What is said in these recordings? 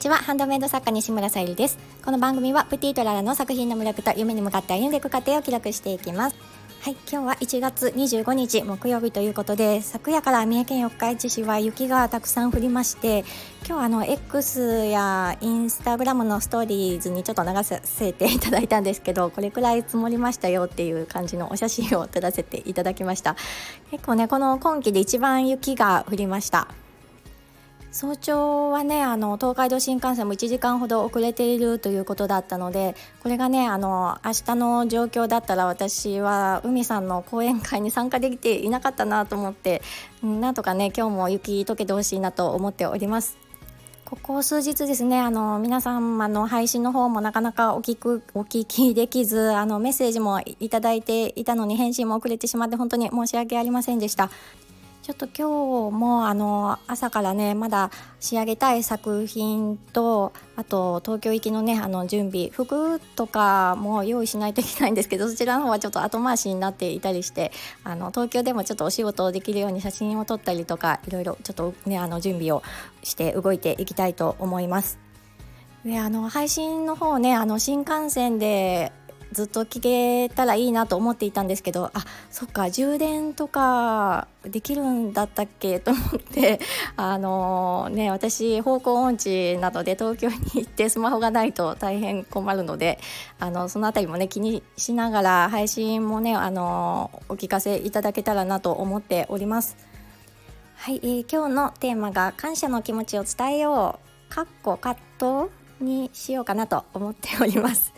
ちは。ハンドメイド作家西村さゆりです。この番組はプティトララの作品の魅力と夢に向かって歩んでいく過程を記録していきます。はい今日は1月25日木曜日ということで昨夜から三重県四日市市は雪がたくさん降りまして今日あの X やインスタグラムのストーリーズにちょっと流させていただいたんですけどこれくらい積もりましたよっていう感じのお写真を撮らせていただきました。結構ねこの今季で一番雪が降りました。早朝はねあの東海道新幹線も1時間ほど遅れているということだったのでこれがねあの明日の状況だったら私は海さんの講演会に参加できていなかったなと思ってなんとかね今日も雪解けてほしいなと思っております。ここ数日ですね、あの、皆様の配信の方もなかなかお聞く、お聞きできず、あの、メッセージもいただいていたのに返信も遅れてしまって本当に申し訳ありませんでした。ちょっと今日もあの朝からねまだ仕上げたい作品とあと東京行きのねあの準備服とかも用意しないといけないんですけどそちらの方はちょっと後回しになっていたりしてあの東京でもちょっとお仕事できるように写真を撮ったりとかいろいろちょっとねあの準備をして動いていきたいと思います。であの配信の方ねあの新幹線でずっと聞けたらいいなと思っていたんですけどあそっか充電とかできるんだったっけ？と思ってあのー、ね私方向音痴などで東京に行って スマホがないと大変困るのであのその辺りもね気にしながら配信もねあのー、お聞かせいただけたらなと思っております。はい、えー、今日のテーマが感謝の気持ちを伝えようかっこ葛藤にしようかなと思っております。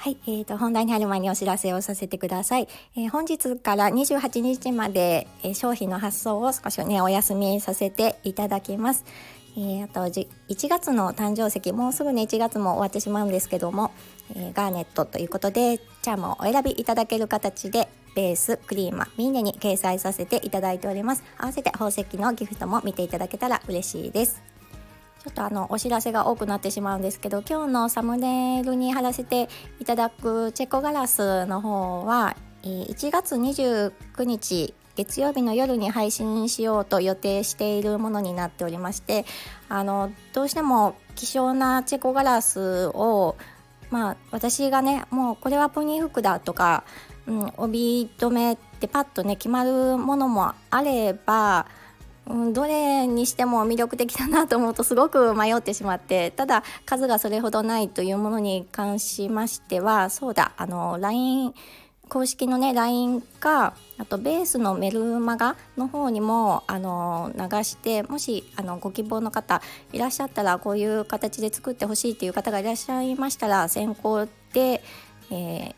はい、えーと、本題に入る前にお知らせをさせてください。えー、本日から28日まで、えー、商品の発送を少しね、お休みさせていただきます。えー、あと1月の誕生石もうすぐに1月も終わってしまうんですけども、えー、ガーネットということでチャームをお選びいただける形でベースクリーマミーネに掲載させていただいております合わせて宝石のギフトも見ていただけたら嬉しいですょっとあのお知らせが多くなってしまうんですけど今日のサムネイルに貼らせていただくチェコガラスの方は1月29日月曜日の夜に配信しようと予定しているものになっておりましてあのどうしても希少なチェコガラスをまあ私がねもうこれはポニー服だとか、うん、帯留めってパッとね決まるものもあればうん、どれにしても魅力的だなと思うとすごく迷ってしまってただ数がそれほどないというものに関しましてはそうだあの LINE 公式のね LINE かあとベースのメルマガの方にもあの流してもしあのご希望の方いらっしゃったらこういう形で作ってほしいっていう方がいらっしゃいましたら先行で、えー、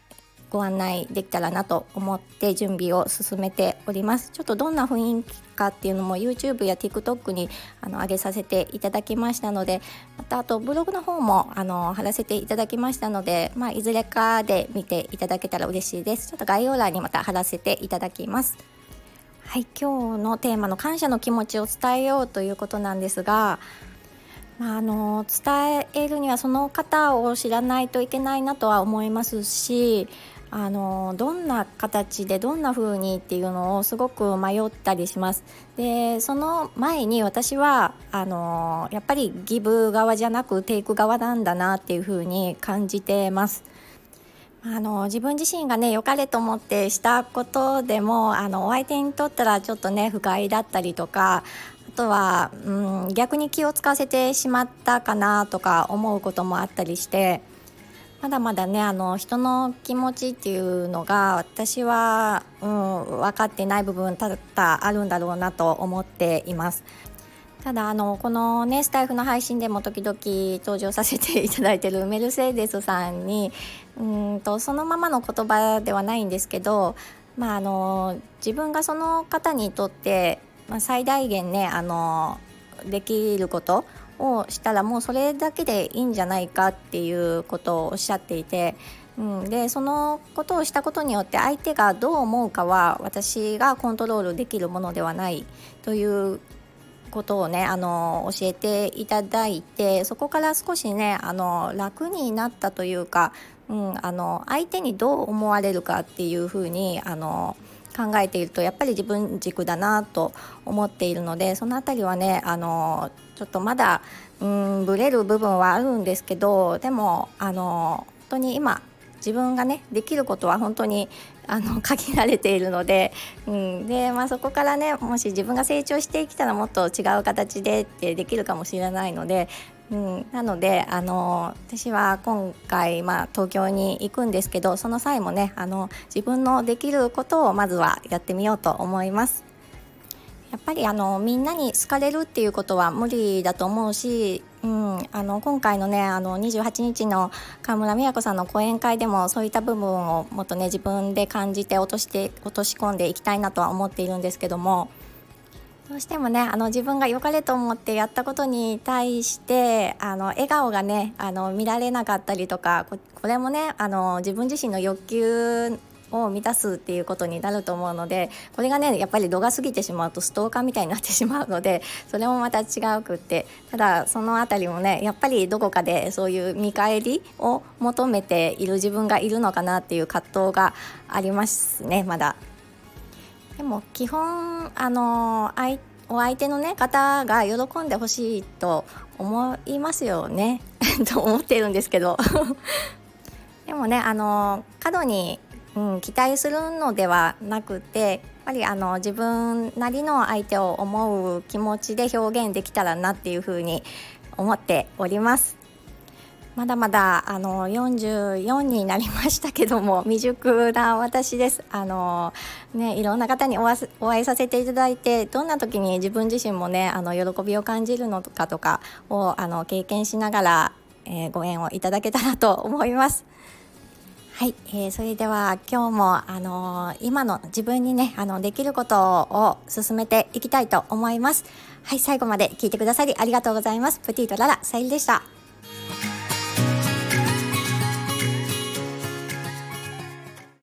ご案内できたらなと思って準備を進めております。ちょっとどんな雰囲気かっていうのも YouTube や TikTok にあの上げさせていただきましたのでまたあとブログの方もあの貼らせていただきましたので、まあ、いずれかで見ていただけたら嬉しいです。ちょっと概要欄にまた貼らせていただきます。はい今日のテーマの感謝の気持ちを伝えようということなんですがまあ、あの伝えるにはその方を知らないといけないなとは思いますしあのどんな形でどんな風にっていうのをすごく迷ったりします。でその前に私はあのやっぱりギブ側じゃなくテイク側なんだなっていう風に感じてます。あの自分自身がね良かれと思ってしたことでもあのお相手にとったらちょっとね不快だったりとかあとは、うん、逆に気を使わせてしまったかなとか思うこともあったりしてまだまだねあの人の気持ちっていうのが私は、うん、分かってない部分多々あるんだろうなと思っています。ただあのこのねスタイフの配信でも時々登場させていただいてるメルセデスさんにうんとそのままの言葉ではないんですけど、まあ、あの自分がその方にとって、まあ、最大限ねあのできることをしたらもうそれだけでいいんじゃないかっていうことをおっしゃっていて、うん、でそのことをしたことによって相手がどう思うかは私がコントロールできるものではないということをねあの教えていただいてそこから少しねあの楽になったというか、うん、あの相手にどう思われるかっていうふうにあの考えているとやっぱり自分軸だなと思っているのでその辺りはねあのちょっとまだうんブレる部分はあるんですけどでもあの本当に今自分がねできることは本当にあの 限られているので,、うんでまあ、そこからねもし自分が成長してきたらもっと違う形でってできるかもしれないので、うん、なのであの私は今回、まあ、東京に行くんですけどその際もねあの自分のできることをまずはやってみようと思います。やっぱりあのみんなに好かれるっていうことは無理だと思うし、うん、あの今回のねあの28日の川村美和子さんの講演会でもそういった部分をもっとね自分で感じて落として落とし込んでいきたいなとは思っているんですけどもどうしてもねあの自分が良かれと思ってやったことに対してあの笑顔がねあの見られなかったりとかこれもねあの自分自身の欲求を満たすっていうことになると思うのでこれがねやっぱり度が過ぎてしまうとストーカーみたいになってしまうのでそれもまた違うくってただその辺りもねやっぱりどこかでそういう見返りを求めている自分がいるのかなっていう葛藤がありますねまだ。でも基本あのお相手の、ね、方が喜んでほしいと思いますよね と思ってるんですけど でもねあの過度にうん、期待するのではなくてやっぱりあの自分なりの相手を思う気持ちで表現できたらなっていうふうに思っております。まだまだあの44になりましたけども 未熟な私です。あのねいろんな方にお会いさせていただいてどんな時に自分自身もねあの喜びを感じるのかとかをあの経験しながら、えー、ご縁をいただけたらと思います。はい、えー、それでは今日も、あのー、今の自分にねあのできることを進めていきたいと思いますはい最後まで聞いてくださりありがとうございますプティとララさゆりでした